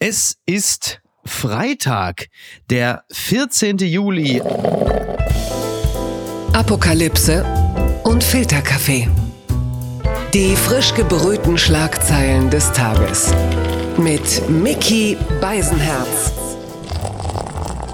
Es ist Freitag, der 14. Juli. Apokalypse und Filterkaffee. Die frisch gebrühten Schlagzeilen des Tages. Mit Mickey Beisenherz.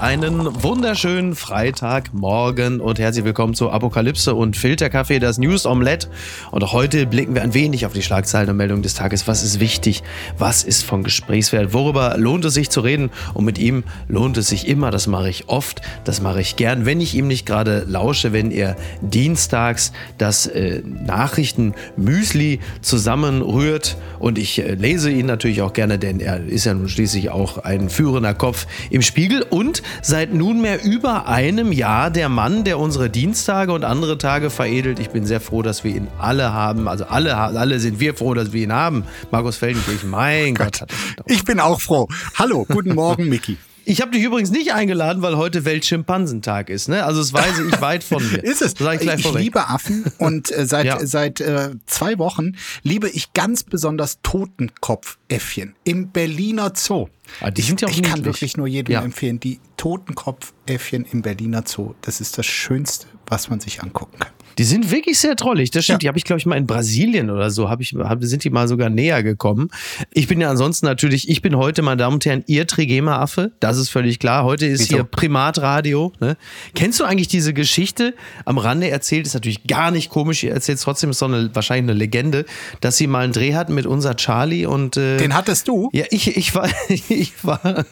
Einen wunderschönen Freitagmorgen und herzlich willkommen zu Apokalypse und Filterkaffee, das News Omelette. Und heute blicken wir ein wenig auf die Schlagzeilen und Meldungen des Tages. Was ist wichtig? Was ist von Gesprächswert? Worüber lohnt es sich zu reden? Und mit ihm lohnt es sich immer. Das mache ich oft. Das mache ich gern, wenn ich ihm nicht gerade lausche, wenn er dienstags das äh, Nachrichten-Müsli zusammenrührt. Und ich äh, lese ihn natürlich auch gerne, denn er ist ja nun schließlich auch ein führender Kopf im Spiegel und seit nunmehr über einem Jahr der Mann, der unsere Dienstage und andere Tage veredelt. Ich bin sehr froh, dass wir ihn alle haben. Also alle, alle sind wir froh, dass wir ihn haben. Markus Feldenkirchen, mein Gott. Gott ich bin auch froh. Hallo, guten Morgen, Miki. Ich habe dich übrigens nicht eingeladen, weil heute Weltschimpansentag ist. Ne? Also das weiß ich weit von mir. ist es. ich, ich liebe Affen und äh, seit, ja. seit äh, zwei Wochen liebe ich ganz besonders Totenkopfäffchen im Berliner Zoo. Ah, die sind ja auch ich kann wirklich nur jedem ja. empfehlen, die Totenkopfäffchen im Berliner Zoo. Das ist das Schönste, was man sich angucken kann. Die sind wirklich sehr trollig. Das stimmt. Ja. Die habe ich, glaube ich, mal in Brasilien oder so, hab ich, hab, sind die mal sogar näher gekommen. Ich bin ja ansonsten natürlich, ich bin heute, meine Damen und Herren, Ihr Trigema-Affe. Das ist völlig klar. Heute ist Wieso? hier Primatradio. Ne? Kennst du eigentlich diese Geschichte am Rande erzählt? Ist natürlich gar nicht komisch. Ihr erzählt es trotzdem, ist so eine, wahrscheinlich eine Legende, dass sie mal einen Dreh hatten mit unser Charlie und. Äh, Den hattest du? Ja, ich, ich war, ich war.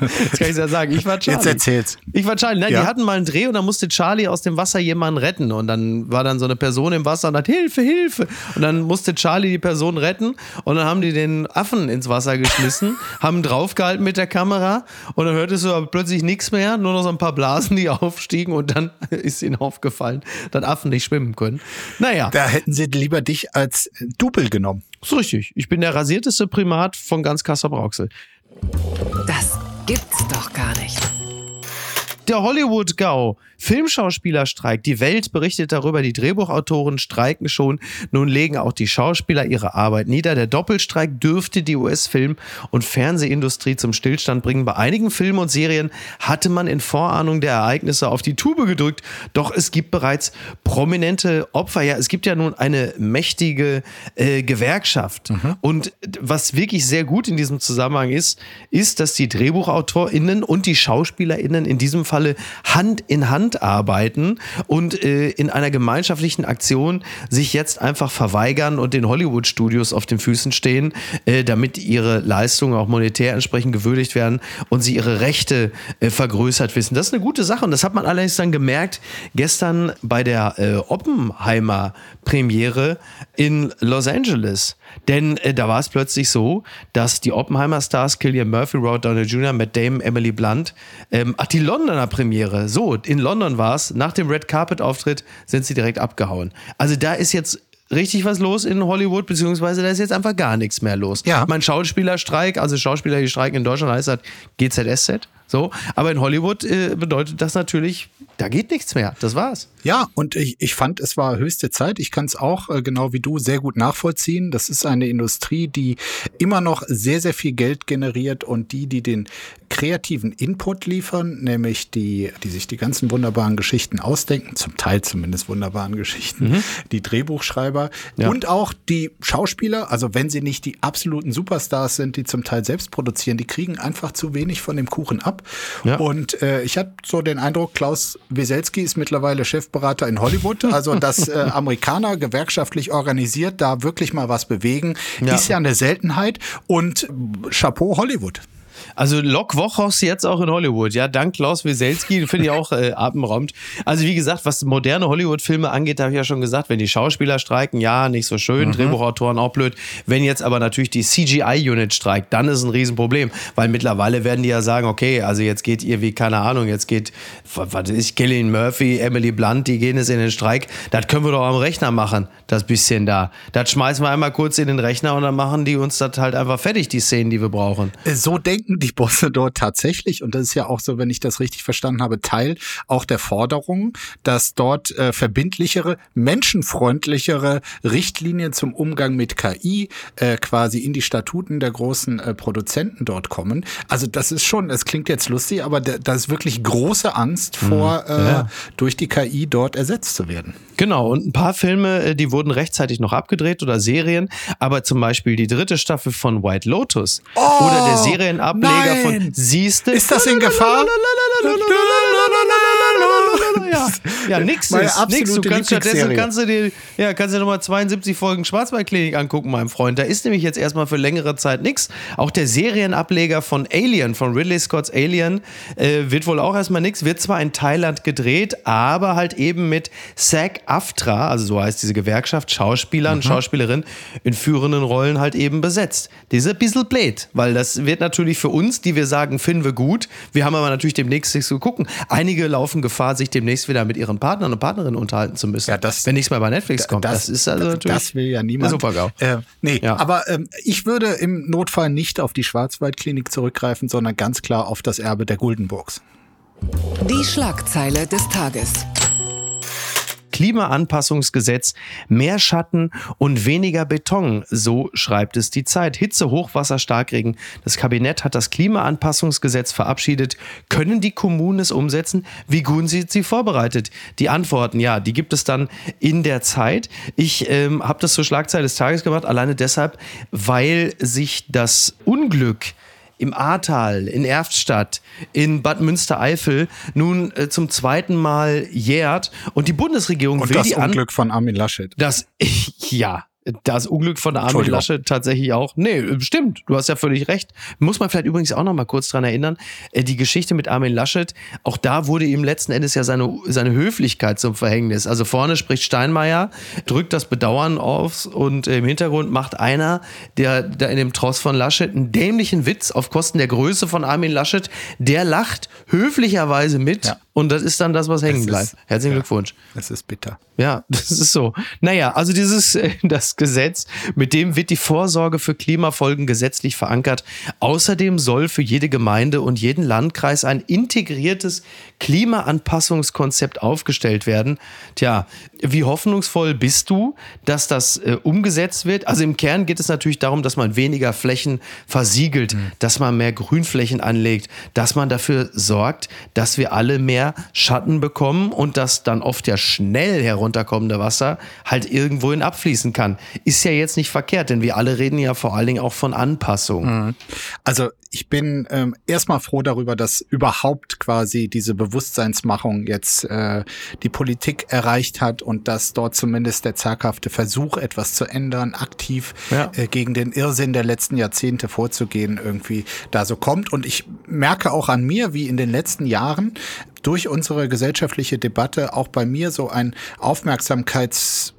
Jetzt kann ich ja sagen, ich war Charlie. Jetzt erzähl's. Ich war Charlie. Nein, ja. die hatten mal einen Dreh und dann musste Charlie aus dem Wasser jemanden retten und und dann war dann so eine Person im Wasser und hat Hilfe, Hilfe. Und dann musste Charlie die Person retten und dann haben die den Affen ins Wasser geschmissen, haben draufgehalten mit der Kamera und dann hörtest du aber plötzlich nichts mehr, nur noch so ein paar Blasen, die aufstiegen und dann ist ihnen aufgefallen, dass Affen nicht schwimmen können. Naja. Da hätten sie lieber dich als Double genommen. Das ist richtig. Ich bin der rasierteste Primat von ganz Kassel-Brauxel. Das gibt's doch gar nicht. Der Hollywood-Gau. Filmschauspielerstreik. Die Welt berichtet darüber, die Drehbuchautoren streiken schon. Nun legen auch die Schauspieler ihre Arbeit nieder. Der Doppelstreik dürfte die US-Film- und Fernsehindustrie zum Stillstand bringen. Bei einigen Filmen und Serien hatte man in Vorahnung der Ereignisse auf die Tube gedrückt. Doch es gibt bereits prominente Opfer. Ja, es gibt ja nun eine mächtige äh, Gewerkschaft. Mhm. Und was wirklich sehr gut in diesem Zusammenhang ist, ist, dass die DrehbuchautorInnen und die SchauspielerInnen in diesem Fall Falle Hand in Hand arbeiten und äh, in einer gemeinschaftlichen Aktion sich jetzt einfach verweigern und den Hollywood-Studios auf den Füßen stehen, äh, damit ihre Leistungen auch monetär entsprechend gewürdigt werden und sie ihre Rechte äh, vergrößert wissen. Das ist eine gute Sache und das hat man allerdings dann gemerkt gestern bei der äh, Oppenheimer Premiere in Los Angeles. Denn äh, da war es plötzlich so, dass die Oppenheimer-Stars Killian Murphy, Robert Downey Jr., Matt Damon, Emily Blunt, ähm, ach, die Londoner Premiere, so, in London war es, nach dem Red Carpet-Auftritt sind sie direkt abgehauen. Also da ist jetzt richtig was los in Hollywood, beziehungsweise da ist jetzt einfach gar nichts mehr los. Ja. Mein Schauspielerstreik, also Schauspieler, die streiken in Deutschland, heißt das GZSZ. So, aber in Hollywood äh, bedeutet das natürlich, da geht nichts mehr. Das war's. Ja, und ich, ich fand, es war höchste Zeit. Ich kann es auch, äh, genau wie du, sehr gut nachvollziehen. Das ist eine Industrie, die immer noch sehr, sehr viel Geld generiert und die, die den kreativen Input liefern, nämlich die, die sich die ganzen wunderbaren Geschichten ausdenken, zum Teil zumindest wunderbaren Geschichten, mhm. die Drehbuchschreiber ja. und auch die Schauspieler, also wenn sie nicht die absoluten Superstars sind, die zum Teil selbst produzieren, die kriegen einfach zu wenig von dem Kuchen ab. Ja. Und äh, ich habe so den Eindruck, Klaus Weselski ist mittlerweile Chefberater in Hollywood. Also, dass äh, Amerikaner gewerkschaftlich organisiert da wirklich mal was bewegen, ja. ist ja eine Seltenheit. Und Chapeau Hollywood. Also Lok Wochos jetzt auch in Hollywood, ja, dank Klaus Wieselski, finde ich auch äh, atemraumt. Also wie gesagt, was moderne Hollywood-Filme angeht, habe ich ja schon gesagt, wenn die Schauspieler streiken, ja, nicht so schön, mhm. Drehbuchautoren auch blöd. Wenn jetzt aber natürlich die CGI-Unit streikt, dann ist ein Riesenproblem, weil mittlerweile werden die ja sagen, okay, also jetzt geht ihr wie, keine Ahnung, jetzt geht, was ist, Killian Murphy, Emily Blunt, die gehen jetzt in den Streik, das können wir doch am Rechner machen, das bisschen da. Das schmeißen wir einmal kurz in den Rechner und dann machen die uns das halt einfach fertig, die Szenen, die wir brauchen. So denken streiken die Bosse dort tatsächlich. Und das ist ja auch so, wenn ich das richtig verstanden habe, Teil auch der Forderung, dass dort äh, verbindlichere, menschenfreundlichere Richtlinien zum Umgang mit KI äh, quasi in die Statuten der großen äh, Produzenten dort kommen. Also das ist schon, es klingt jetzt lustig, aber da ist wirklich große Angst vor, mhm. äh, ja. durch die KI dort ersetzt zu werden. Genau, und ein paar Filme, äh, die wurden rechtzeitig noch abgedreht oder Serien, aber zum Beispiel die dritte Staffel von White Lotus oh, oder der Serienableger nein. von Siehste. Ist das in Gefahr? Ja, ja nix ist, nix. Du kannst stattdessen kannst du dir, ja, kannst dir nochmal 72 Folgen Schwarzwaldklinik angucken, mein Freund. Da ist nämlich jetzt erstmal für längere Zeit nichts. Auch der Serienableger von Alien, von Ridley Scott's Alien, äh, wird wohl auch erstmal nichts. Wird zwar in Thailand gedreht, aber halt eben mit SAG AFTRA, also so heißt diese Gewerkschaft, Schauspielern, mhm. Schauspielerinnen in führenden Rollen halt eben besetzt. Diese bisschen blöd, weil das wird natürlich für uns, die wir sagen, finden wir gut. Wir haben aber natürlich demnächst nichts zu gucken. Einige laufen Gefahr, sich demnächst wieder mit ihren Partnern und Partnerinnen unterhalten zu müssen. Ja, das, wenn nichts mehr bei Netflix kommt. Das, das ist also natürlich. Das will ja niemand. Super äh, Nee, ja. aber ähm, ich würde im Notfall nicht auf die Schwarzwaldklinik zurückgreifen, sondern ganz klar auf das Erbe der Guldenburgs. Die Schlagzeile des Tages. Klimaanpassungsgesetz, mehr Schatten und weniger Beton, so schreibt es die Zeit. Hitze, Hochwasser, Starkregen. Das Kabinett hat das Klimaanpassungsgesetz verabschiedet. Können die Kommunen es umsetzen? Wie gut sind sie vorbereitet? Die Antworten, ja, die gibt es dann in der Zeit. Ich ähm, habe das zur Schlagzeile des Tages gemacht, alleine deshalb, weil sich das Unglück im Ahrtal, in Erftstadt, in Bad Münstereifel nun äh, zum zweiten Mal jährt und die Bundesregierung und will das die Unglück von Armin Laschet. Das ja, das Unglück von Armin Laschet tatsächlich auch. Nee, stimmt. Du hast ja völlig recht. Muss man vielleicht übrigens auch noch mal kurz dran erinnern. Äh, die Geschichte mit Armin Laschet, auch da wurde ihm letzten Endes ja seine, seine Höflichkeit zum Verhängnis. Also vorne spricht Steinmeier, drückt das Bedauern auf und im Hintergrund macht einer, der da in dem Tross von Laschet einen dämlichen Witz auf Kosten der Größe von Armin Laschet. Der lacht höflicherweise mit. Ja. Und das ist dann das, was hängen bleibt. Herzlichen ja, Glückwunsch. Es ist bitter. Ja, das ist so. Naja, also dieses, das Gesetz, mit dem wird die Vorsorge für Klimafolgen gesetzlich verankert. Außerdem soll für jede Gemeinde und jeden Landkreis ein integriertes Klimaanpassungskonzept aufgestellt werden. Tja, wie hoffnungsvoll bist du, dass das äh, umgesetzt wird? Also im Kern geht es natürlich darum, dass man weniger Flächen versiegelt, mhm. dass man mehr Grünflächen anlegt, dass man dafür sorgt, dass wir alle mehr Schatten bekommen und dass dann oft ja schnell herunterkommende Wasser halt irgendwohin abfließen kann. Ist ja jetzt nicht verkehrt, denn wir alle reden ja vor allen Dingen auch von Anpassung. Mhm. Also ich bin ähm, erstmal froh darüber, dass überhaupt quasi diese Bewusstseinsmachung jetzt äh, die Politik erreicht hat und dass dort zumindest der zaghafte Versuch, etwas zu ändern, aktiv ja. äh, gegen den Irrsinn der letzten Jahrzehnte vorzugehen, irgendwie da so kommt. Und ich merke auch an mir, wie in den letzten Jahren durch unsere gesellschaftliche Debatte auch bei mir so ein Aufmerksamkeits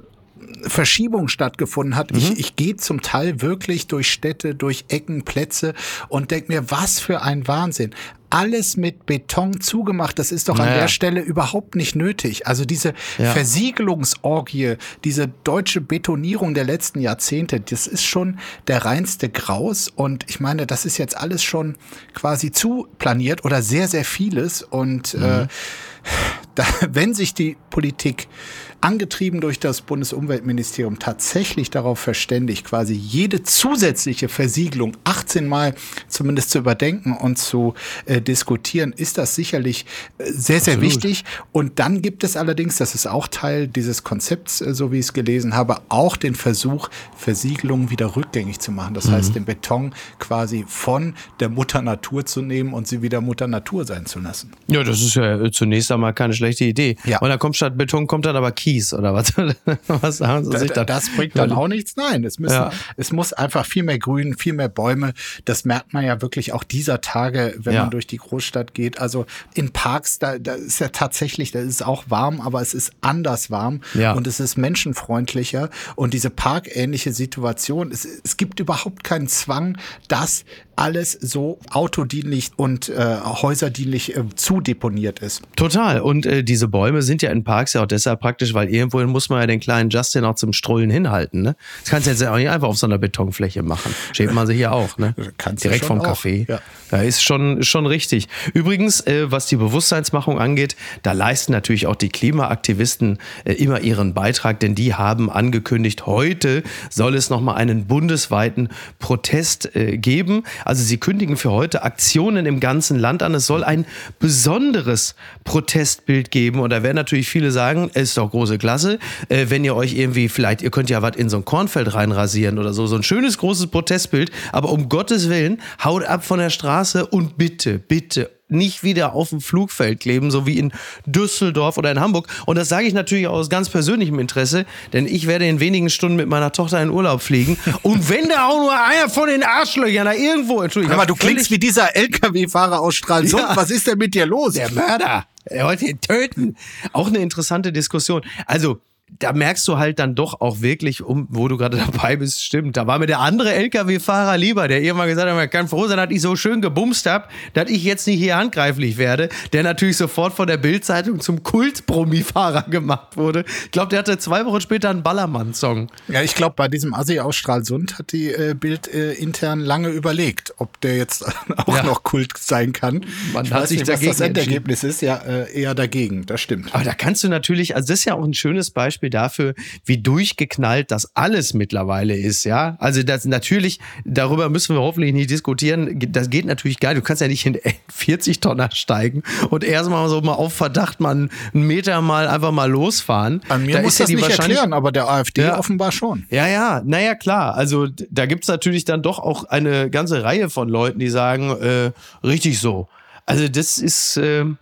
Verschiebung stattgefunden hat. Mhm. Ich, ich gehe zum Teil wirklich durch Städte, durch Ecken, Plätze und denke mir, was für ein Wahnsinn alles mit Beton zugemacht. Das ist doch naja. an der Stelle überhaupt nicht nötig. Also diese ja. Versiegelungsorgie, diese deutsche Betonierung der letzten Jahrzehnte, das ist schon der reinste Graus. Und ich meine, das ist jetzt alles schon quasi zu planiert oder sehr, sehr vieles. Und mhm. äh, da, wenn sich die Politik angetrieben durch das Bundesumweltministerium tatsächlich darauf verständigt, quasi jede zusätzliche Versiegelung 18 Mal zumindest zu überdenken und zu äh, diskutieren, ist das sicherlich äh, sehr, sehr Absolut. wichtig. Und dann gibt es allerdings, das ist auch Teil dieses Konzepts, äh, so wie ich es gelesen habe, auch den Versuch, Versiegelungen wieder rückgängig zu machen. Das mhm. heißt, den Beton quasi von der Mutter Natur zu nehmen und sie wieder Mutter Natur sein zu lassen. Ja, das ist ja zunächst einmal keine schlechte Idee. Ja. Und dann kommt statt Beton kommt dann aber Kies. Kies oder was? was haben sie sich da, das bringt dann auch nichts. Nein, es, müssen, ja. es muss einfach viel mehr Grün, viel mehr Bäume. Das merkt man ja wirklich auch dieser Tage, wenn ja. man durch die Großstadt geht. Also in Parks, da, da ist ja tatsächlich, da ist es auch warm, aber es ist anders warm ja. und es ist menschenfreundlicher. Und diese parkähnliche Situation, es, es gibt überhaupt keinen Zwang, dass alles so autodienlich und äh, häuserdienlich äh, zudeponiert ist. Total. Und äh, diese Bäume sind ja in Parks ja auch deshalb praktisch, weil irgendwohin muss man ja den kleinen Justin auch zum Strollen hinhalten. Ne? Das kannst du jetzt auch nicht einfach auf so einer Betonfläche machen. Schämt man sich hier auch. Ne? Kannst du Direkt vom Café. ja. Ja, ist schon, schon richtig. Übrigens, äh, was die Bewusstseinsmachung angeht, da leisten natürlich auch die Klimaaktivisten äh, immer ihren Beitrag, denn die haben angekündigt, heute soll es nochmal einen bundesweiten Protest äh, geben. Also sie kündigen für heute Aktionen im ganzen Land an. Es soll ein besonderes Protestbild geben. Und da werden natürlich viele sagen, es ist doch große Klasse, äh, wenn ihr euch irgendwie vielleicht, ihr könnt ja was in so ein Kornfeld reinrasieren oder so, so ein schönes großes Protestbild. Aber um Gottes Willen, haut ab von der Straße und bitte, bitte nicht wieder auf dem Flugfeld kleben, so wie in Düsseldorf oder in Hamburg. Und das sage ich natürlich aus ganz persönlichem Interesse, denn ich werde in wenigen Stunden mit meiner Tochter in Urlaub fliegen. Und wenn da auch nur einer von den Arschlöchern da irgendwo, Entschuldigung, Aber du klingst wie dieser LKW-Fahrer aus Stralsund. Ja. Was ist denn mit dir los? der Mörder. Er wollte ihn töten. Auch eine interessante Diskussion. Also, da merkst du halt dann doch auch wirklich, um, wo du gerade dabei bist, stimmt. Da war mir der andere LKW-Fahrer lieber, der irgendwann gesagt hat, man kann froh sein, dass ich so schön gebumst habe, dass ich jetzt nicht hier handgreiflich werde, der natürlich sofort von der Bild-Zeitung zum Kult-Promi-Fahrer gemacht wurde. Ich glaube, der hatte zwei Wochen später einen Ballermann-Song. Ja, ich glaube, bei diesem Assi aus Stralsund hat die äh, Bild äh, intern lange überlegt, ob der jetzt auch Ja. noch Kult sein kann. Man ich hat weiß sich nicht, was dagegen das Endergebnis ist. Ja, äh, eher dagegen. Das stimmt. Aber da kannst du natürlich, also das ist ja auch ein schönes Beispiel dafür, wie durchgeknallt das alles mittlerweile ist, ja. Also das natürlich, darüber müssen wir hoffentlich nicht diskutieren. Das geht natürlich geil. Du kannst ja nicht in 40 Tonner steigen und erstmal so mal auf Verdacht mal einen Meter mal einfach mal losfahren. An mir Da muss ist ja das die nicht erklären, aber der AfD Ja. offenbar schon. ja, ja, naja, klar. Also da gibt's natürlich dann doch auch eine ganze Reihe von Leuten, die sagen, äh, richtig so. Also das ist, ähm,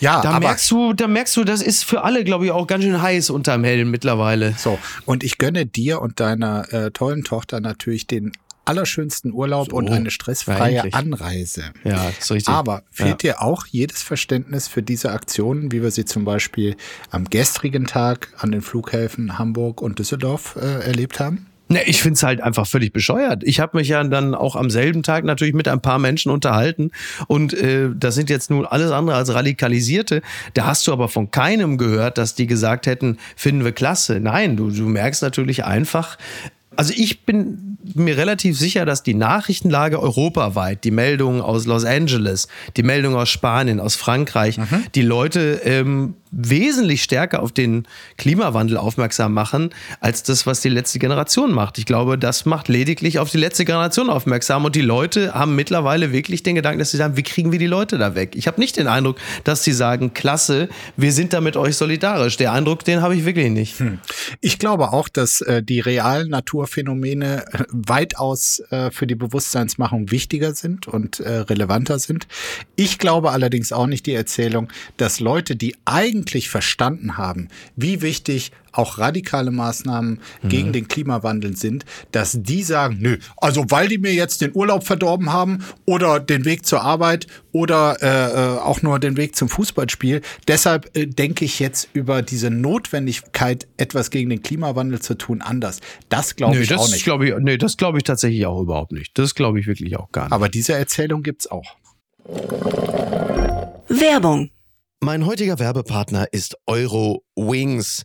Ja, da aber merkst du, da merkst du, das ist für alle, glaube ich, auch ganz schön heiß unterm Helm mittlerweile. so. Und ich gönne dir und deiner äh, tollen Tochter natürlich den allerschönsten Urlaub und eine stressfreie endlich. Anreise. Ja, ist richtig. Aber fehlt ja. dir auch jedes Verständnis für diese Aktionen, wie wir sie zum Beispiel am gestrigen Tag an den Flughäfen Hamburg und Düsseldorf äh, erlebt haben? Ne, ich find's halt einfach völlig bescheuert. Ich habe mich ja dann auch am selben Tag natürlich mit ein paar Menschen unterhalten und äh, das sind jetzt nun alles andere als Radikalisierte. Da hast du aber von keinem gehört, dass die gesagt hätten, finden wir klasse. Nein, du, du merkst natürlich einfach, also ich bin mir relativ sicher, dass die Nachrichtenlage europaweit, die Meldungen aus Los Angeles, die Meldungen aus Spanien, aus Frankreich, die Leute ähm, wesentlich stärker auf den Klimawandel aufmerksam machen, als das, was die letzte Generation macht. Ich glaube, das macht lediglich auf die letzte Generation aufmerksam und die Leute haben mittlerweile wirklich den Gedanken, dass sie sagen, wie kriegen wir die Leute da weg? Ich habe nicht den Eindruck, dass sie sagen, klasse, wir sind da mit euch solidarisch. Der Eindruck, den habe ich wirklich nicht. Ich glaube auch, dass äh, die realen Naturphänomene äh, weitaus äh, für die Bewusstseinsmachung wichtiger sind und äh, relevanter sind. Ich glaube allerdings auch nicht die Erzählung, dass Leute, die eigentlich verstanden haben, wie wichtig auch radikale Maßnahmen gegen den Klimawandel sind, dass die sagen, nö, also weil die mir jetzt den Urlaub verdorben haben oder den Weg zur Arbeit oder äh, äh, auch nur den Weg zum Fußballspiel, deshalb äh, denke ich jetzt über diese Notwendigkeit, etwas gegen den Klimawandel zu tun, anders. Das glaube ich auch das nicht. glaube ich, nee, das glaube ich tatsächlich auch überhaupt nicht. Das glaube ich wirklich auch gar nicht. Aber diese Erzählung gibt's auch. Werbung. Mein heutiger Werbepartner ist Euro Wings.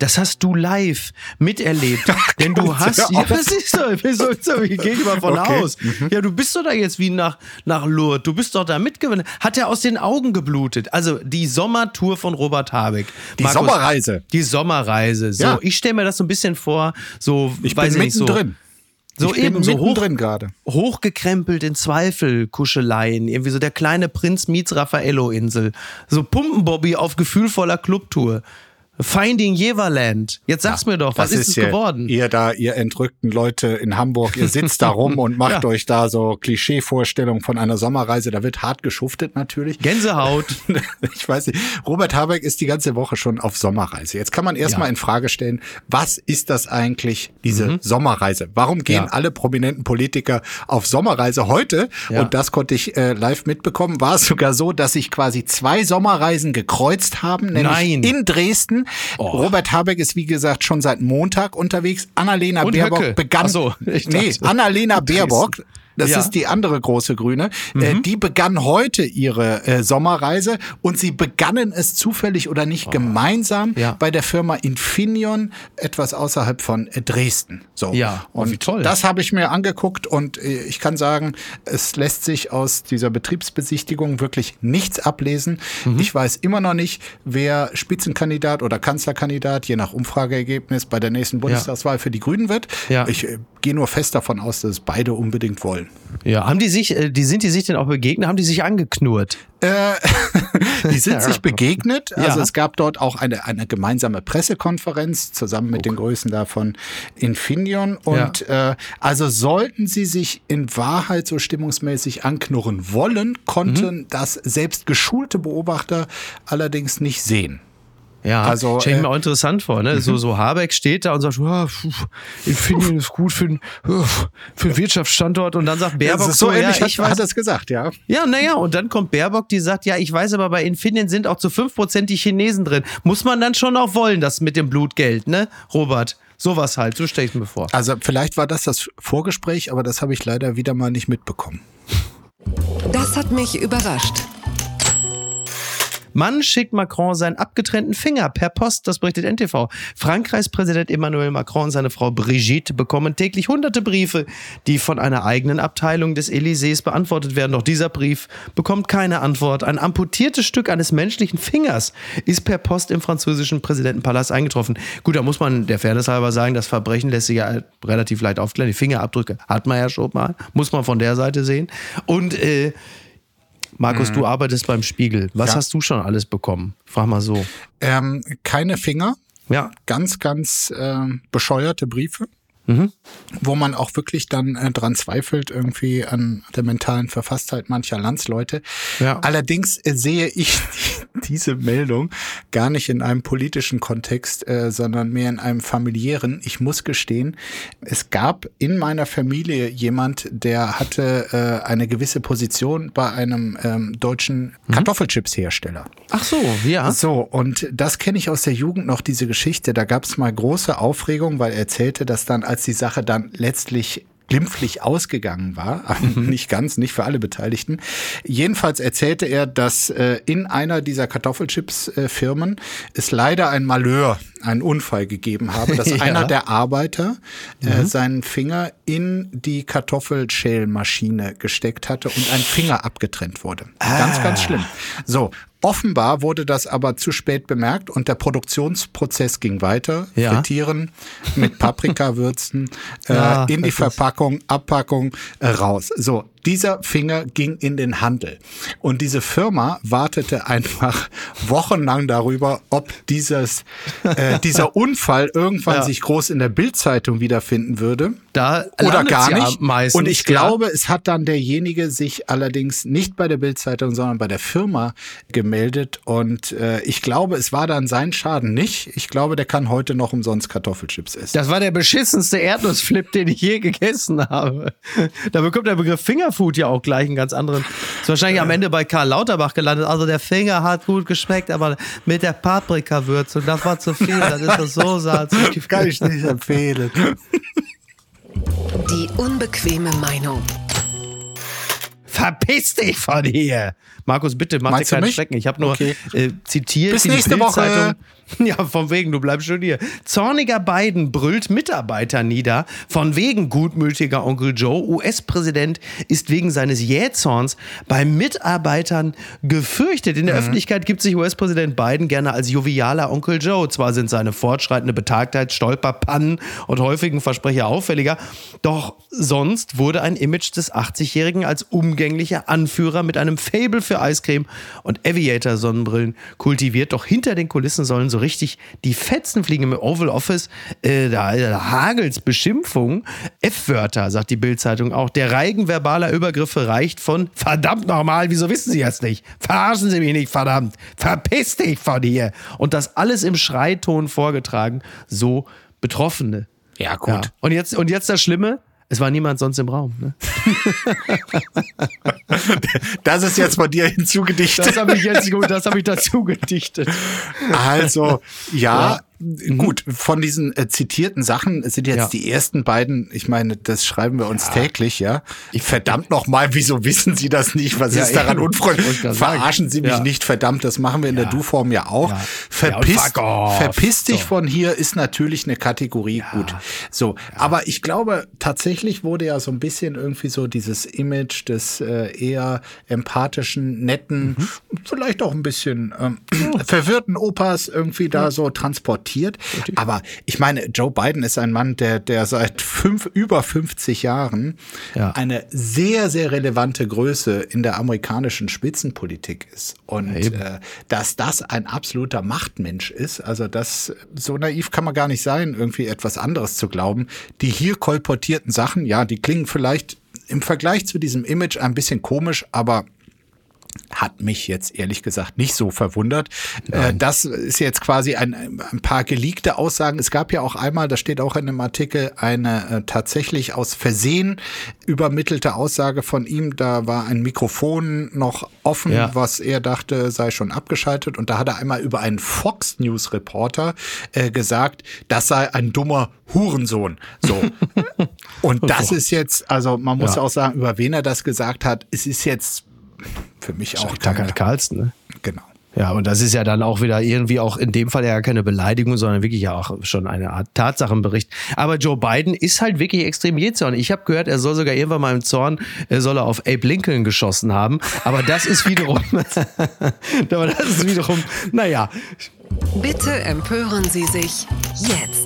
Das hast du live miterlebt. Denn du hast. Ja, das ist doch, wieso ich gehe mal von Okay. aus. Ja, du bist doch da jetzt wie nach, nach Lourdes. Du bist doch da mitgewinnen. Hat er aus den Augen geblutet. Also die Sommertour von Robert Habeck. Die Sommerreise. Die Sommerreise. So, Ja. ich stelle mir das so ein bisschen vor, so, Ich weiß bin ich nicht, so. mittendrin. So ich eben so hoch, mittendrin gerade. hochgekrempelt in Zweifelkuscheleien, irgendwie so der kleine Prinz Mietz Raffaello-Insel. So Pumpenbobby auf gefühlvoller Clubtour. Finding Jeverland. Jetzt sag's mir doch, was ist, es ja geworden? Ihr da, ihr entrückten Leute in Hamburg, ihr sitzt da rum und macht Ja. euch da so Klischeevorstellungen von einer Sommerreise. Da wird hart geschuftet natürlich. Gänsehaut. Ich weiß nicht. Robert Habeck ist die ganze Woche schon auf Sommerreise. Jetzt kann man erstmal Ja. in Frage stellen, was ist das eigentlich, diese Sommerreise? Warum gehen Mhm. Ja. alle prominenten Politiker auf Sommerreise heute? Ja. Und das konnte ich äh, live mitbekommen. War es sogar so, dass sich quasi zwei Sommerreisen gekreuzt haben, nämlich Nein. in Dresden. Robert Habeck ist wie gesagt schon seit Montag unterwegs. Annalena Und Baerbock Höcke. begann. Ach so, ich nee, Annalena Baerbock. Das Ja. Mhm. ist die andere große Grüne. Äh, die begann heute ihre äh, Sommerreise und sie begannen es zufällig oder nicht gemeinsam Oh. Ja. bei der Firma Infineon, etwas außerhalb von äh, Dresden. So. Ja, oh, und wie toll. das habe ich mir angeguckt und äh, ich kann sagen, es lässt sich aus dieser Betriebsbesichtigung wirklich nichts ablesen. Mhm. Ich weiß immer noch nicht, wer Spitzenkandidat oder Kanzlerkandidat, je nach Umfrageergebnis, bei der nächsten Bundestagswahl für die Grünen wird. Ja. Ich äh, gehe nur fest davon aus, dass es beide unbedingt wollen. Ja, haben die sich, äh, die sind die sich denn auch begegnet? Haben die sich angeknurrt? Äh, die sind sich begegnet. Also Ja. es gab dort auch eine, eine gemeinsame Pressekonferenz zusammen mit den Größen da von Infineon. Und äh, also sollten sie sich in Wahrheit so stimmungsmäßig anknurren wollen, konnten Mhm. das selbst geschulte Beobachter allerdings nicht sehen. Ja, Also, stell ich mir äh, auch interessant vor, ne? So, so Habeck steht da und sagt, ja, pf, Infineon ist gut für den, für den Wirtschaftsstandort und dann sagt Baerbock Das ist so ja, ähnlich, ich hat, weiß, hat er es gesagt, ja. Ja, naja, und dann kommt Baerbock, die sagt, ja, ich weiß aber bei Infineon sind auch zu 5% die Chinesen drin. Muss man dann schon auch wollen, das mit dem Blutgeld, ne, Robert? Sowas halt, so stelle ich mir vor. Also vielleicht war das das Vorgespräch, aber das habe ich leider wieder mal nicht mitbekommen. Das hat mich überrascht. Mann schickt Macron seinen abgetrennten Finger per Post, das berichtet NTV. Frankreichs Präsident Emmanuel Macron und seine Frau Brigitte bekommen täglich hunderte Briefe, die von einer eigenen Abteilung des Élysées beantwortet werden. Doch dieser Brief bekommt keine Antwort. Ein amputiertes Stück eines menschlichen Fingers ist per Post im französischen Präsidentenpalast eingetroffen. Gut, da muss man der Fairness halber sagen, das Verbrechen lässt sich ja relativ leicht aufklären. Die Fingerabdrücke hat man ja schon mal, muss man von der Seite sehen. Und äh, Markus, du arbeitest beim Spiegel. Was Mhm. Ja. hast du schon alles bekommen? Frag mal so. Ähm, keine Finger, Ja. ganz, ganz äh, bescheuerte Briefe, Mhm. wo man auch wirklich dann äh, dran zweifelt, irgendwie an der mentalen Verfasstheit mancher Landsleute. Ja. Allerdings äh, sehe ich diese Meldung gar nicht in einem politischen Kontext, äh, sondern mehr in einem familiären. Ich muss gestehen, es gab in meiner Familie jemand, der hatte äh, eine gewisse Position bei einem ähm, deutschen Kartoffelchips-Hersteller. Ach so, ja. So, und das kenne ich aus der Jugend noch, diese Geschichte. Da gab es mal große Aufregung, weil er erzählte, dass dann, als die Sache dann letztlich glimpflich ausgegangen war, aber nicht ganz, nicht für alle Beteiligten. Jedenfalls erzählte er, dass äh, in einer dieser Kartoffelchips-Firmen es leider ein Malheur, einen Unfall gegeben habe, dass Ja. einer der Arbeiter äh, seinen Finger in die Kartoffelschälmaschine gesteckt hatte und ein Finger abgetrennt wurde. Ganz, ganz schlimm. So. Offenbar wurde das aber zu spät bemerkt und der Produktionsprozess ging weiter. Ja. Frittieren mit Paprikawürzen äh, Ja, in die Verpackung, Abpackung äh, raus. So, dieser Finger ging in den Handel. Und diese Firma wartete einfach wochenlang darüber, ob dieses, äh, dieser Unfall irgendwann Ja. sich groß in der Bildzeitung wiederfinden würde. Da Oder gar ja nicht. Meistens, und ich ja. glaube, es hat dann derjenige sich allerdings nicht bei der Bildzeitung, sondern bei der Firma gemeldet. Und äh, ich glaube, es war dann sein Schaden nicht. Ich glaube, der kann heute noch umsonst Kartoffelchips essen. Das war der beschissenste Erdnussflip, den ich je gegessen habe. Da bekommt der Begriff Fingerfood ja auch gleich einen ganz anderen. Ist wahrscheinlich am Ende bei Karl Lauterbach gelandet. Also der Finger hat gut geschmeckt, aber mit der Paprikawürzung, das war zu viel. Das ist das so salzig. Kann ich nicht empfehlen. Die unbequeme Meinung. Verpiss dich von hier. Markus, bitte mach Meinst dir keinen? Schrecken. Ich habe nur Okay. äh, zitiert. Bis die nächste Woche. Ja, von wegen, du bleibst schon hier. Zorniger Biden brüllt Mitarbeiter nieder. Von wegen gutmütiger Onkel Joe. US-Präsident ist wegen seines Jähzorns bei Mitarbeitern gefürchtet. In der Öffentlichkeit gibt sich US-Präsident Biden gerne als jovialer Onkel Joe. Zwar sind seine fortschreitende Betagtheit, Stolperpannen und häufigen Versprecher auffälliger, doch sonst wurde ein Image des 80-Jährigen als umgänglicher Anführer mit einem Fable für Eiscreme und Aviator-Sonnenbrillen kultiviert. Doch hinter den Kulissen sollen so richtig die Fetzen fliegen im Oval Office. Äh, da, da hagelt's Beschimpfungen. F-Wörter, sagt die Bild-Zeitung auch. Der Reigen verbaler Übergriffe reicht von verdammt normal, wieso wissen Sie das nicht? Verarschen Sie mich nicht, verdammt. Verpiss dich von hier. Und das alles im Schreiton vorgetragen. So Betroffene. Ja, gut. Ja. Und, jetzt, und jetzt das Schlimme. Es war niemand sonst im Raum. Ne? Das ist jetzt von dir hinzugedichtet. Das habe ich jetzt das habe ich dazu gedichtet. Also, ja, gut, von diesen äh, zitierten Sachen sind jetzt Ja. die ersten beiden, ich meine, das schreiben wir uns täglich, ja. verdammt nochmal, wieso wissen Sie das nicht? Was Ja, ist daran unfreundlich? Ich. Verarschen Sie mich Ja. nicht, verdammt, das machen wir in der Du-Form ja auch. Ja. Ja, Verpiss, verpiss dich So. von hier ist natürlich eine Kategorie, gut. So, aber ich glaube, tatsächlich wurde ja so ein bisschen irgendwie so dieses Image des äh, eher empathischen, netten, Mhm. vielleicht auch ein bisschen ähm, verwirrten Opas irgendwie da so transportiert. Aber ich meine, Joe Biden ist ein Mann, der, der seit fünf, über 50 Jahren Ja. eine sehr, sehr relevante Größe in der amerikanischen Spitzenpolitik ist. Und äh, dass das ein absoluter Machtmensch ist, also das, so naiv kann man gar nicht sein, irgendwie etwas anderes zu glauben. Die hier kolportierten Sachen, ja, die klingen vielleicht im Vergleich zu diesem Image ein bisschen komisch, aber hat mich jetzt ehrlich gesagt nicht so verwundert. Äh, das ist jetzt quasi ein, ein paar geleakte Aussagen. Es gab ja auch einmal, das steht auch in einem Artikel, eine äh, tatsächlich aus Versehen übermittelte Aussage von ihm. Da war ein Mikrofon noch offen, Ja. was er dachte, sei schon abgeschaltet. Und da hat er einmal über einen Fox News Reporter äh, gesagt, das sei ein dummer Hurensohn. So. Und das ist jetzt, also man muss Ja. auch sagen, über wen er das gesagt hat, es ist jetzt für mich auch Tucker keine, Carlson, ne? genau. Ja, und das ist ja dann auch wieder irgendwie auch in dem Fall ja keine Beleidigung, sondern wirklich ja auch schon eine Art Tatsachenbericht. Aber Joe Biden ist halt wirklich extrem jähzorn. Ich habe gehört, er soll sogar irgendwann mal im Zorn, er soll er auf Abe Lincoln geschossen haben. Aber das ist wiederum, aber das ist wiederum, naja, Bitte empören Sie sich jetzt.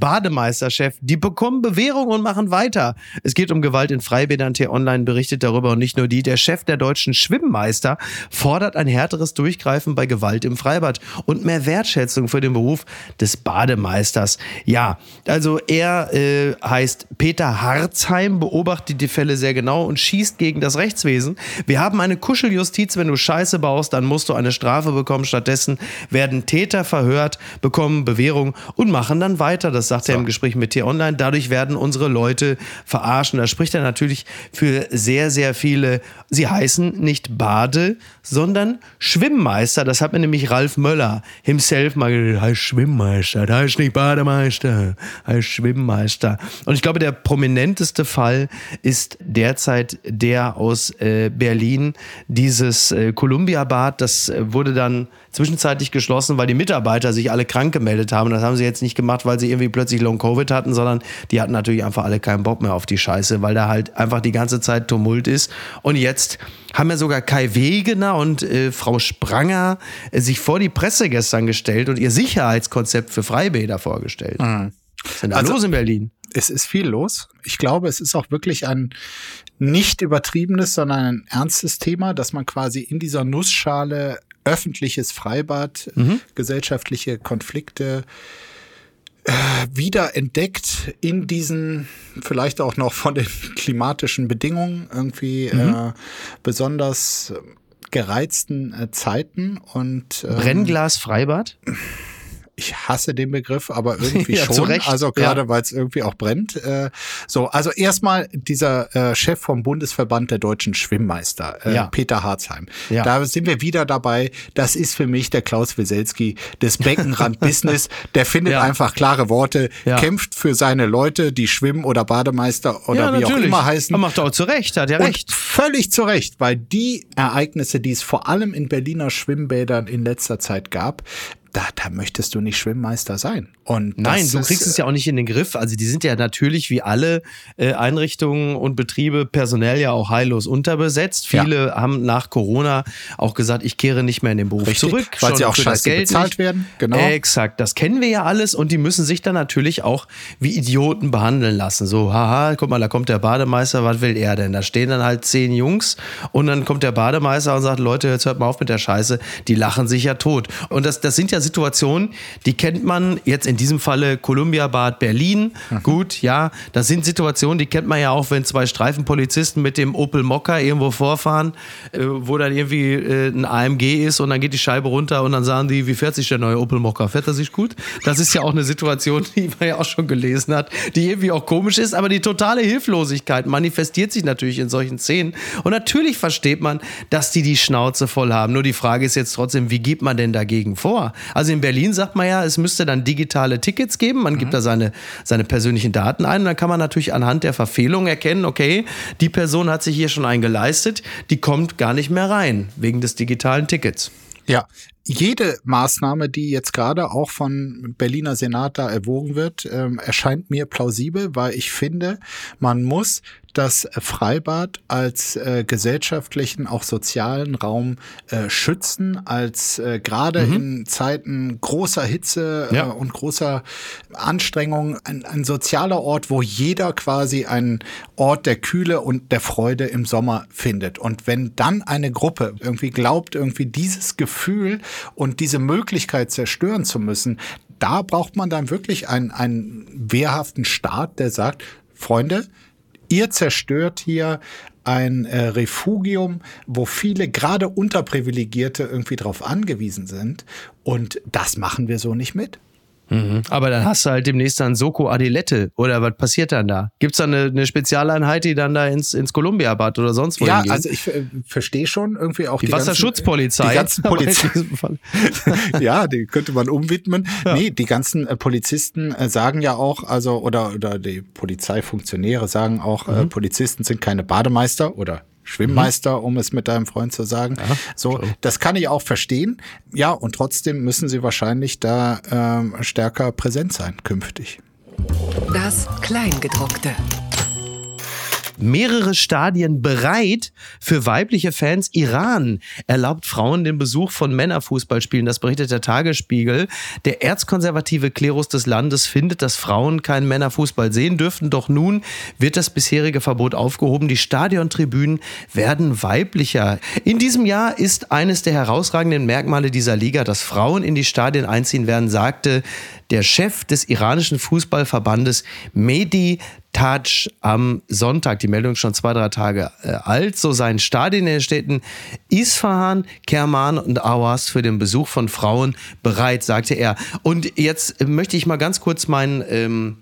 Bademeisterchef, die bekommen Bewährung und machen weiter. Es geht um Gewalt in Freibädern. T-Online berichtet darüber und nicht nur die. Der Chef der deutschen Schwimmmeister fordert ein härteres Durchgreifen bei Gewalt im Freibad und mehr Wertschätzung für den Beruf des Bademeisters. Ja, also er äh, heißt Peter Harzheim, beobachtet die Fälle sehr genau und schießt gegen das Rechtswesen. Wir haben eine Kuscheljustiz. Wenn du Scheiße baust, dann musst du eine Strafe bekommen. Stattdessen werden Täter verhört, bekommen Bewährung und machen dann weiter. Das sagt so. er im Gespräch mit T-Online. Dadurch werden unsere Leute verarschen. Da spricht er natürlich für sehr, sehr viele. Sie heißen nicht Bade, sondern Schwimmmeister. Das hat mir nämlich Ralf Möller himself mal gesagt. Heißt Schwimmmeister. Da ist nicht Bademeister. Heißt Schwimmmeister. Und ich glaube, der prominenteste Fall ist derzeit der aus äh, Berlin. Dieses äh, Columbia-Bad, das äh, wurde dann zwischenzeitlich geschlossen, weil die Mitarbeiter sich alle krank gemeldet haben. Das haben sie jetzt nicht gemacht, weil sie irgendwie plötzlich Long-Covid hatten, sondern die hatten natürlich einfach alle keinen Bock mehr auf die Scheiße, weil da halt einfach die ganze Zeit Tumult ist. Und jetzt haben ja sogar Kai Wegener und äh, Frau Spranger äh, sich vor die Presse gestern gestellt und ihr Sicherheitskonzept für Freibäder vorgestellt. Mhm. Was ist denn da also, los in Berlin? Es ist viel los. Ich glaube, es ist auch wirklich ein nicht übertriebenes, sondern ein ernstes Thema, dass man quasi in dieser Nussschale öffentliches Freibad, mhm. gesellschaftliche Konflikte wieder entdeckt in diesen vielleicht auch noch von den klimatischen Bedingungen irgendwie mhm. äh, besonders gereizten äh, Zeiten und ähm, Brennglas Freibad? Ich hasse den Begriff, aber irgendwie ja, schon. Also gerade ja. weil es irgendwie auch brennt. Äh, so, also erstmal dieser äh, Chef vom Bundesverband der deutschen Schwimmmeister, äh, ja. Peter Harzheim. Ja. Da sind wir wieder dabei. Das ist für mich der Klaus Wieselski des Beckenrand-Business. Der findet einfach klare Worte, kämpft für seine Leute, die Schwimm- oder Bademeister oder wie natürlich. auch immer heißen. Er macht auch zu Recht, hat ja recht. völlig zu Recht, weil die Ereignisse, die es vor allem in Berliner Schwimmbädern in letzter Zeit gab, da, da möchtest du nicht Schwimmmeister sein. Und Nein, du kriegst es ja auch nicht in den Griff. Also die sind ja natürlich wie alle äh, Einrichtungen und Betriebe personell ja auch heillos unterbesetzt. Viele ja. haben nach Corona auch gesagt, ich kehre nicht mehr in den Beruf Richtig, zurück. Weil sie auch scheiße Geld bezahlt nicht. werden. Genau. Exakt, das kennen wir ja alles und die müssen sich dann natürlich auch wie Idioten behandeln lassen. So, haha, guck mal, da kommt der Bademeister, was will er denn? Da stehen dann halt zehn Jungs und dann kommt der Bademeister und sagt, Leute, jetzt hört mal auf mit der Scheiße. Die lachen sich ja tot. Und das, das sind ja Situationen, die kennt man jetzt in diesem Falle Columbia Bad Berlin. Mhm. Gut, ja, das sind Situationen, die kennt man ja auch, wenn zwei Streifenpolizisten mit dem Opel Mokka irgendwo vorfahren, äh, wo dann irgendwie äh, ein AMG ist und dann geht die Scheibe runter und dann sagen die, wie fährt sich der neue Opel Mokka? Fährt er sich gut? Das ist ja auch eine Situation, die man ja auch schon gelesen hat, die irgendwie auch komisch ist, aber die totale Hilflosigkeit manifestiert sich natürlich in solchen Szenen. Und natürlich versteht man, dass die die Schnauze voll haben. Nur die Frage ist jetzt trotzdem, wie geht man denn dagegen vor? Also in Berlin sagt man ja, es müsste dann digitale Tickets geben. Man mhm. gibt da seine, seine persönlichen Daten ein und dann kann man natürlich anhand der Verfehlung erkennen, okay, die Person hat sich hier schon eingeleistet, die kommt gar nicht mehr rein wegen des digitalen Tickets. Ja, jede Maßnahme, die jetzt gerade auch von Berliner Senat da erwogen wird, ähm, erscheint mir plausibel, weil ich finde, man muss das Freibad als äh, gesellschaftlichen, auch sozialen Raum äh, schützen, als äh, gerade mhm. in Zeiten großer Hitze äh, ja. und großer Anstrengung ein, ein sozialer Ort, wo jeder quasi einen Ort der Kühle und der Freude im Sommer findet. Und wenn dann eine Gruppe irgendwie glaubt, irgendwie dieses Gefühl und diese Möglichkeit zerstören zu müssen, da braucht man dann wirklich einen, einen wehrhaften Staat, der sagt, Freunde, Ihr zerstört hier ein äh, Refugium, wo viele gerade Unterprivilegierte irgendwie drauf angewiesen sind. Und das machen wir so nicht mit. Mhm. Aber dann hast du halt demnächst dann Soko Adilette oder was passiert dann da? Gibt es da eine, eine, Spezialeinheit, die dann da ins, ins Columbia-Bad oder sonst wo Ja, geht? also ich äh, verstehe schon irgendwie auch die, die Wasserschutzpolizei. Die ganzen Polizei. ja, die könnte man umwidmen. Ja. Nee, die ganzen äh, Polizisten äh, sagen ja auch, also oder, oder die Polizeifunktionäre sagen auch, äh, mhm. äh, Polizisten sind keine Bademeister oder Schwimmmeister, mhm. um es mit deinem Freund zu sagen. Ja, so, schon. das kann ich auch verstehen. Ja, und trotzdem müssen sie wahrscheinlich da ähm, stärker präsent sein künftig. Das Kleingedruckte mehrere Stadien bereit für weibliche Fans. Iran erlaubt Frauen den Besuch von Männerfußballspielen. Das berichtet der Tagesspiegel. Der erzkonservative Klerus des Landes findet, dass Frauen keinen Männerfußball sehen dürften. Doch nun wird das bisherige Verbot aufgehoben. Die Stadiontribünen werden weiblicher. In diesem Jahr ist eines der herausragenden Merkmale dieser Liga, dass Frauen in die Stadien einziehen werden, sagte der Chef des iranischen Fußballverbandes Mehdi Kaj am Sonntag. Die Meldung ist schon zwei, drei Tage äh, alt. So seien Stadien in den Städten Isfahan, Kerman und Awas für den Besuch von Frauen bereit, sagte er. Und jetzt möchte ich mal ganz kurz mein, ähm,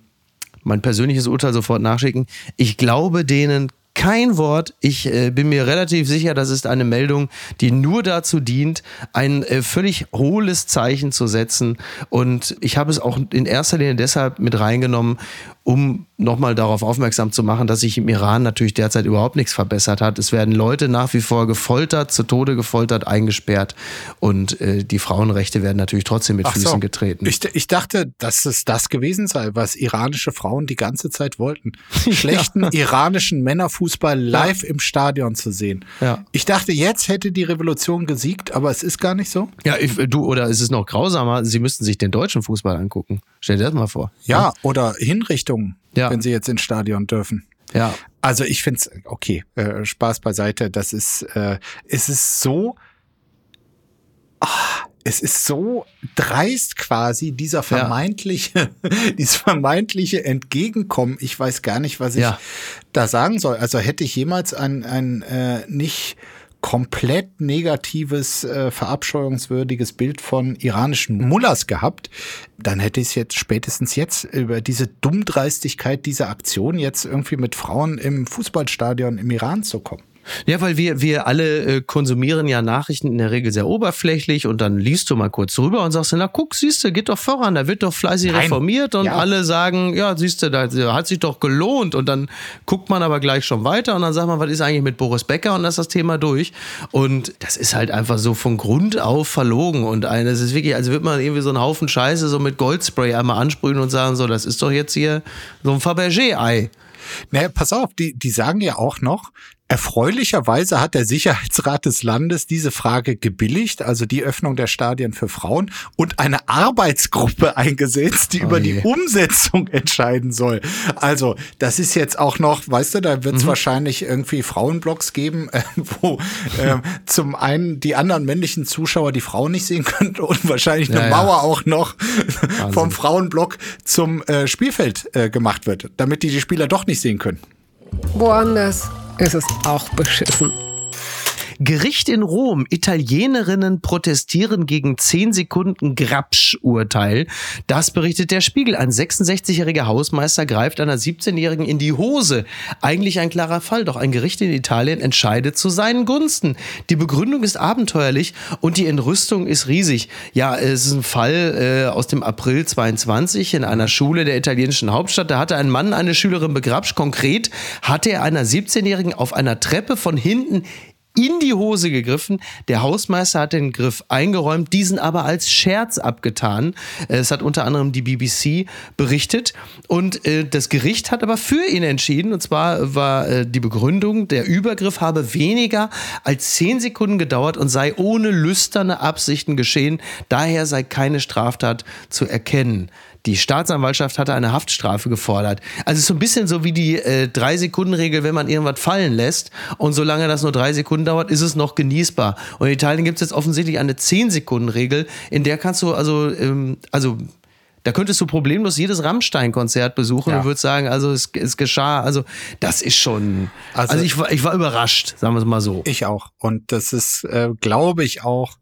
mein persönliches Urteil sofort nachschicken. Ich glaube denen kein Wort. Ich äh, bin mir relativ sicher, das ist eine Meldung, die nur dazu dient, ein äh, völlig hohles Zeichen zu setzen. Und ich habe es auch in erster Linie deshalb mit reingenommen, um nochmal darauf aufmerksam zu machen, dass sich im Iran natürlich derzeit überhaupt nichts verbessert hat. Es werden Leute nach wie vor gefoltert, zu Tode gefoltert, eingesperrt und äh, die Frauenrechte werden natürlich trotzdem mit Ach Füßen so. getreten. Ich, ich dachte, dass es das gewesen sei, was iranische Frauen die ganze Zeit wollten. Schlechten iranischen Männerfußball live im Stadion zu sehen. Ja. Ich dachte, jetzt hätte die Revolution gesiegt, aber es ist gar nicht so. ja, ich, du, oder ist es noch grausamer? Sie müssten sich den deutschen Fußball angucken. Stell dir das mal vor. Ja, oder Hinrichtungen, Ja. wenn sie jetzt ins Stadion dürfen. Ja. Also ich finde es, okay, äh, Spaß beiseite, das ist, äh, es ist so, ah, es ist so dreist quasi, dieser vermeintliche, dieses vermeintliche Entgegenkommen. Ich weiß gar nicht, was ich Ja. da sagen soll. Also hätte ich jemals ein, ein äh, nicht komplett negatives, äh, verabscheuungswürdiges Bild von iranischen Mullahs gehabt, dann hätte ich es jetzt spätestens jetzt über diese Dummdreistigkeit dieser Aktion jetzt irgendwie mit Frauen im Fußballstadion im Iran zu kommen. Ja, weil wir, wir alle äh, konsumieren ja Nachrichten in der Regel sehr oberflächlich und dann liest du mal kurz rüber und sagst, na guck, siehst du, geht doch voran, da wird doch fleißig Nein. reformiert und Ja. alle sagen, ja, siehst du, da hat sich doch gelohnt und dann guckt man aber gleich schon weiter und dann sagt man, was ist eigentlich mit Boris Becker und dann ist das Thema durch und das ist halt einfach so von Grund auf verlogen und ein, das ist wirklich, als würde man irgendwie so einen Haufen Scheiße so mit Goldspray einmal ansprühen und sagen, so, das ist doch jetzt hier so ein Fabergé-Ei. Naja, pass auf, die, die sagen ja auch noch, erfreulicherweise hat der Sicherheitsrat des Landes diese Frage gebilligt, also die Öffnung der Stadien für Frauen und eine Arbeitsgruppe eingesetzt, die Oh über je. die Umsetzung entscheiden soll. Also, das ist jetzt auch noch, weißt du, da wird es wahrscheinlich irgendwie Frauenblocks geben, äh, wo äh, zum einen die anderen männlichen Zuschauer die Frauen nicht sehen können und wahrscheinlich eine Ja, ja. Mauer auch noch vom Frauenblock zum äh, Spielfeld äh, gemacht wird, damit die die Spieler doch nicht sehen können. Woanders ist es auch beschissen. Gericht in Rom. Italienerinnen protestieren gegen 10 Sekunden Grabsch-Urteil. Das berichtet der Spiegel. Ein 66-jähriger Hausmeister greift einer 17-Jährigen in die Hose. Eigentlich ein klarer Fall, doch ein Gericht in Italien entscheidet zu seinen Gunsten. Die Begründung ist abenteuerlich und die Entrüstung ist riesig. Ja, es ist ein Fall äh, aus dem April 22 in einer Schule der italienischen Hauptstadt. Da hatte ein Mann eine Schülerin begrapscht. Konkret hatte er einer 17-Jährigen auf einer Treppe von hinten in die Hose gegriffen. Der Hausmeister hat den Griff eingeräumt, diesen aber als Scherz abgetan. Es hat unter anderem die BBC berichtet. Und äh, das Gericht hat aber für ihn entschieden. Und zwar war äh, die Begründung, der Übergriff habe weniger als zehn Sekunden gedauert und sei ohne lüsterne Absichten geschehen. Daher sei keine Straftat zu erkennen. Die Staatsanwaltschaft hatte eine Haftstrafe gefordert. Also es ist so ein bisschen so wie die äh, Drei-Sekunden-Regel, wenn man irgendwas fallen lässt und solange das nur drei Sekunden dauert, ist es noch genießbar. Und in Italien gibt es jetzt offensichtlich eine Zehn-Sekunden-Regel, in der kannst du also, ähm, also da könntest du problemlos jedes Rammstein-Konzert besuchen Ja. und würdest sagen, also es, es geschah, also das ist schon, also, Also- ich, war, ich war überrascht, sagen wir es mal so. Ich auch. Und das ist, äh, glaube ich, auch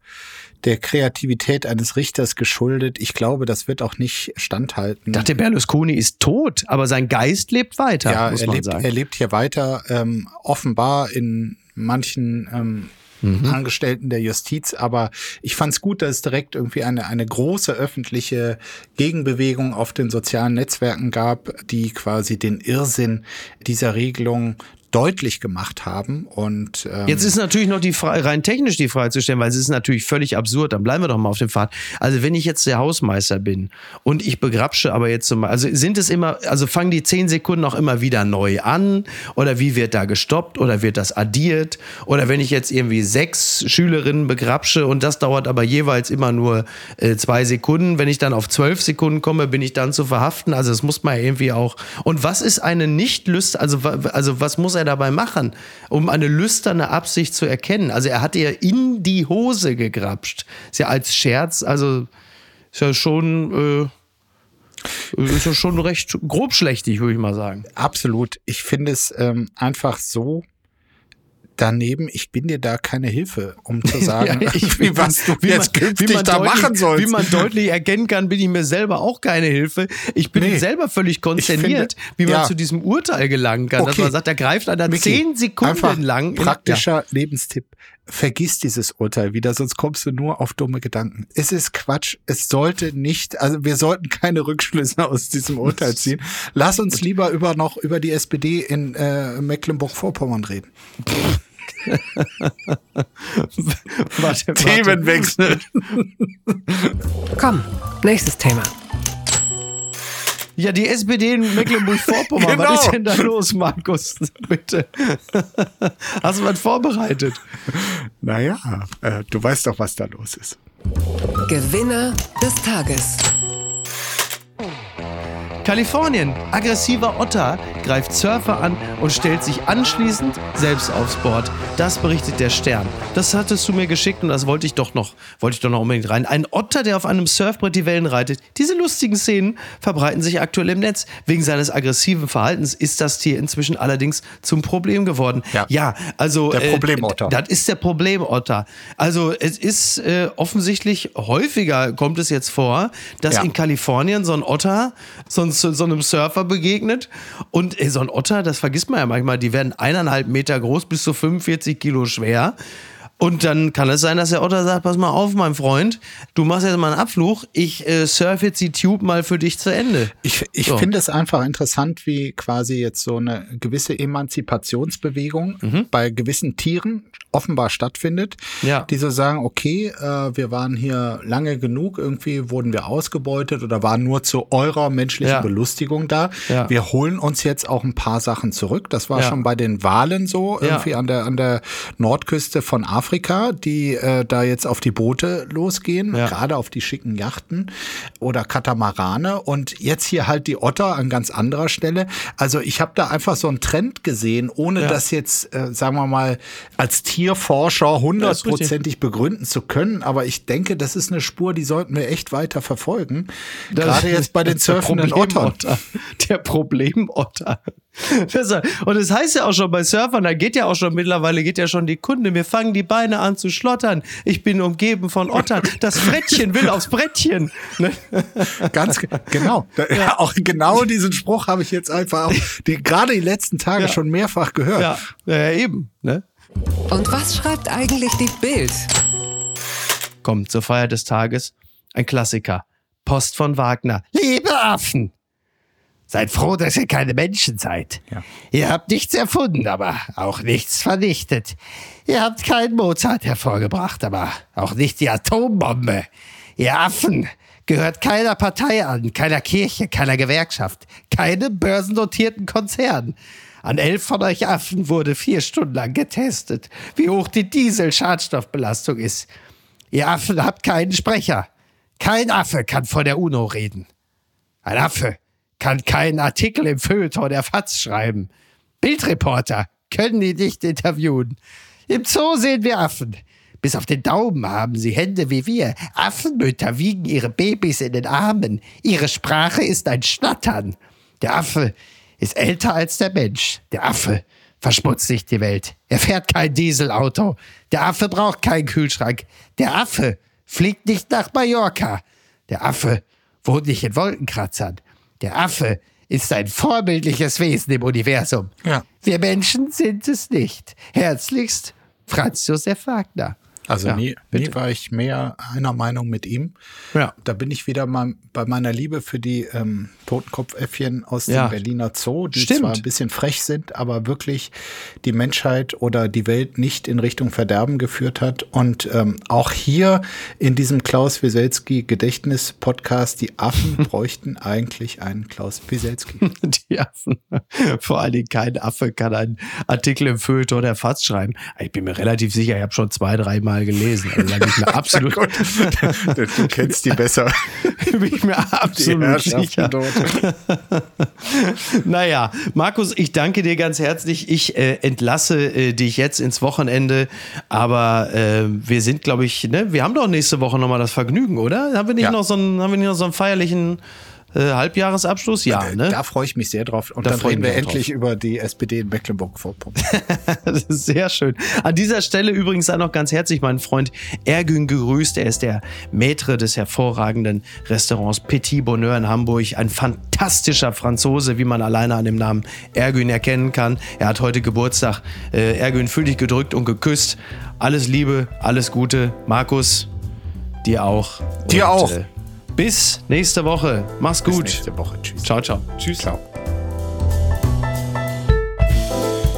der Kreativität eines Richters geschuldet. Ich glaube, das wird auch nicht standhalten. Ich dachte, Berlusconi ist tot, aber sein Geist lebt weiter, ja, er lebt, sagen. er lebt hier weiter, ähm, offenbar in manchen ähm, Mhm. Angestellten der Justiz, aber ich fand es gut, dass es direkt irgendwie eine, eine große öffentliche Gegenbewegung auf den sozialen Netzwerken gab, die quasi den Irrsinn dieser Regelung deutlich gemacht haben. Und ähm, Jetzt ist natürlich noch die Frage, rein technisch die Frage zu stellen, weil es ist natürlich völlig absurd. Dann bleiben wir doch mal auf dem Pfad. Also wenn ich jetzt der Hausmeister bin und ich begrapsche aber jetzt zum also sind es immer, also fangen die zehn Sekunden auch immer wieder neu an oder wie wird da gestoppt oder wird das addiert oder wenn ich jetzt irgendwie sechs Schülerinnen begrapsche und das dauert aber jeweils immer nur äh, zwei Sekunden, wenn ich dann auf zwölf Sekunden komme, bin ich dann zu verhaften. Also das muss man ja irgendwie auch. Und was ist eine nicht also also was muss er dabei machen, um eine lüsterne Absicht zu erkennen? Also er hat ihr in die Hose gegrapscht. Ist ja als Scherz, also ist ja schon, äh, ist ja schon recht grobschlächtig, würde ich mal sagen. Absolut. Ich finde es ähm, einfach so daneben, ich bin dir da keine Hilfe, um zu sagen, Ja, ich- wie, was du wie jetzt man- künftig wie man da deutlich- machen sollst. Wie man deutlich erkennen kann, bin ich mir selber auch keine Hilfe. Ich bin Nee. selber völlig konsterniert, finde- wie man ja. zu diesem Urteil gelangen kann. Dass Okay. man sagt, da greift einer Micky, zehn Sekunden einfach lang. in- Praktischer Lebenstipp. Vergiss dieses Urteil wieder, sonst kommst du nur auf dumme Gedanken. Es ist Quatsch. Es sollte nicht, also wir sollten keine Rückschlüsse aus diesem Urteil ziehen. Lass uns lieber über noch über die SPD in äh, Mecklenburg-Vorpommern reden. Warte. Themenwechsel. Komm, nächstes Thema. Ja, die SPD in Mecklenburg-Vorpommern. Genau. Was ist denn da los, Markus? Bitte. Hast du was vorbereitet? Naja, äh, du weißt doch, was da los ist. Gewinner des Tages. Kalifornien. Aggressiver Otter greift Surfer an und stellt sich anschließend selbst aufs Board. Das berichtet der Stern. Das hattest du mir geschickt und das wollte ich doch noch, wollte ich doch noch unbedingt rein. Ein Otter, der auf einem Surfbrett die Wellen reitet. Diese lustigen Szenen verbreiten sich aktuell im Netz. Wegen seines aggressiven Verhaltens ist das Tier inzwischen allerdings zum Problem geworden. Ja. also Der Problemotter. Äh, das ist der Problemotter. Also es ist äh, offensichtlich häufiger kommt es jetzt vor, dass Ja. in Kalifornien so ein Otter so, ein, so einem Surfer begegnet und äh, so ein Otter, das vergisst man ja manchmal, die werden eineinhalb Meter groß, bis zu 45 Kilo schwer. Und dann kann es sein, dass der Otter sagt, pass mal auf, mein Freund, du machst jetzt mal einen Abflug, ich äh, surf jetzt die Tube mal für dich zu Ende. Ich, ich So. finde es einfach interessant, wie quasi jetzt so eine gewisse Emanzipationsbewegung Mhm. bei gewissen Tieren offenbar stattfindet, Ja. die so sagen, okay, äh, wir waren hier lange genug, irgendwie wurden wir ausgebeutet oder waren nur zu eurer menschlichen Ja. Belustigung da. Ja. Wir holen uns jetzt auch ein paar Sachen zurück. Das war schon bei den Walen so, irgendwie an der, an der Nordküste von Afrika, die äh, da jetzt auf die Boote losgehen, Ja. gerade auf die schicken Yachten oder Katamarane und jetzt hier halt die Otter an ganz anderer Stelle. Also ich habe da einfach so einen Trend gesehen, ohne Ja. das jetzt, äh, sagen wir mal, als Tierforscher hundertprozentig begründen zu können. Aber ich denke, das ist eine Spur, die sollten wir echt weiter verfolgen. Gerade jetzt bei den Das surfenden Ottern. Problemotter. Der Problemotter. Das- Und es heißt ja auch schon bei Surfern, da geht ja auch schon mittlerweile geht ja schon die Kunde, mir fangen die Beine an zu schlottern. Ich bin umgeben von Ottern. Das Frettchen will aufs Brettchen. Ne? Ganz ge- genau. Da, Auch genau diesen Spruch habe ich jetzt einfach auch die, gerade die letzten Tage Ja. schon mehrfach gehört. Ja, ja, eben. Ne? Und was schreibt eigentlich die Bild? Kommt zur Feier des Tages ein Klassiker. Post von Wagner. Liebe Affen! Seid froh, dass ihr keine Menschen seid. Ja. Ihr habt nichts erfunden, aber auch nichts vernichtet. Ihr habt keinen Mozart hervorgebracht, aber auch nicht die Atombombe. Ihr Affen gehört keiner Partei an, keiner Kirche, keiner Gewerkschaft, keinem börsennotierten Konzern. An elf von euch Affen wurde vier Stunden lang getestet, wie hoch die Diesel-Schadstoffbelastung ist. Ihr Affen habt keinen Sprecher. Kein Affe kann vor der UNO reden. Ein Affe kann keinen Artikel im Feuilleton der FAZ schreiben. Bildreporter können die nicht interviewen. Im Zoo sehen wir Affen. Bis auf den Daumen haben sie Hände wie wir. Affenmütter wiegen ihre Babys in den Armen. Ihre Sprache ist ein Schnattern. Der Affe ist älter als der Mensch. Der Affe verschmutzt nicht die Welt. Er fährt kein Dieselauto. Der Affe braucht keinen Kühlschrank. Der Affe fliegt nicht nach Mallorca. Der Affe wohnt nicht in Wolkenkratzern. Der Affe ist ein vorbildliches Wesen im Universum. Ja. Wir Menschen sind es nicht. Herzlichst, Franz Josef Wagner. Also Ja, nie, bitte. nie war ich mehr einer Meinung mit ihm. Ja. Da bin ich wieder mal bei meiner Liebe für die ähm, Totenkopfäffchen aus Ja. dem Berliner Zoo, die Stimmt. zwar ein bisschen frech sind, aber wirklich die Menschheit oder die Welt nicht in Richtung Verderben geführt hat. Und ähm, auch hier in diesem Klaus Wieselski Gedächtnis-Podcast, die Affen bräuchten eigentlich einen Klaus Wieselski. Die Affen. Vor allen Dingen kein Affe kann einen Artikel im Feuilleton der FAZ schreiben. Ich bin mir relativ sicher, ich habe schon zwei, dreimal gelesen. Also da bin ich mir absolut, du kennst die besser. bin ich mir absolut sicher. dort. Naja, Markus, ich danke dir ganz herzlich. Ich äh, entlasse äh, dich jetzt ins Wochenende, aber äh, wir sind, glaube ich, ne, wir haben doch nächste Woche nochmal das Vergnügen, oder? Haben wir nicht Ja. noch so einen, haben wir nicht noch so einen feierlichen Äh, Halbjahresabschluss? Ja, Äh, ne? Da freue ich mich sehr drauf. Und Da dann reden wir endlich über die SPD in Mecklenburg-Vorpommern. Das ist Sehr schön. An dieser Stelle übrigens auch noch ganz herzlich meinen Freund Ergün gegrüßt. Er ist der Maître des hervorragenden Restaurants Petit Bonheur in Hamburg. Ein fantastischer Franzose, wie man alleine an dem Namen Ergün erkennen kann. Er hat heute Geburtstag. Äh, Ergün, fühl dich gedrückt und geküsst. Alles Liebe, alles Gute. Markus, dir auch. Dir auch. äh, bis nächste Woche. Mach's Bis gut. nächste Woche. Tschüss. Ciao, ciao. Tschüss. Ciao.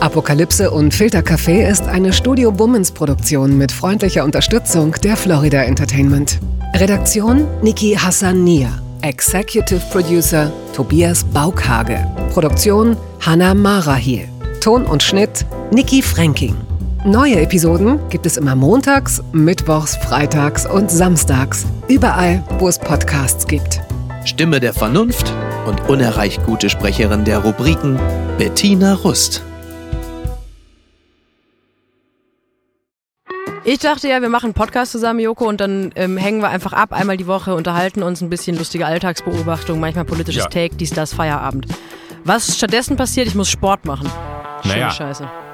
Apokalypse und Filtercafé ist eine Studio Bummens Produktion mit freundlicher Unterstützung der Florida Entertainment. Redaktion Niki Hassania. Executive Producer Tobias Baukhage. Produktion Hanna Marahiel. Ton und Schnitt Niki Fränking. Neue Episoden gibt es immer montags, mittwochs, freitags und samstags. Überall, wo es Podcasts gibt. Stimme der Vernunft und unerreicht gute Sprecherin der Rubriken Bettina Rust. Ich dachte ja, wir machen einen Podcast zusammen, Joko, und dann ähm, hängen wir einfach ab, einmal die Woche, unterhalten uns ein bisschen lustige Alltagsbeobachtung, manchmal politisches Ja. Take, dies, das, Feierabend. Was stattdessen passiert, ich muss Sport machen. Schöne Naja. Scheiße.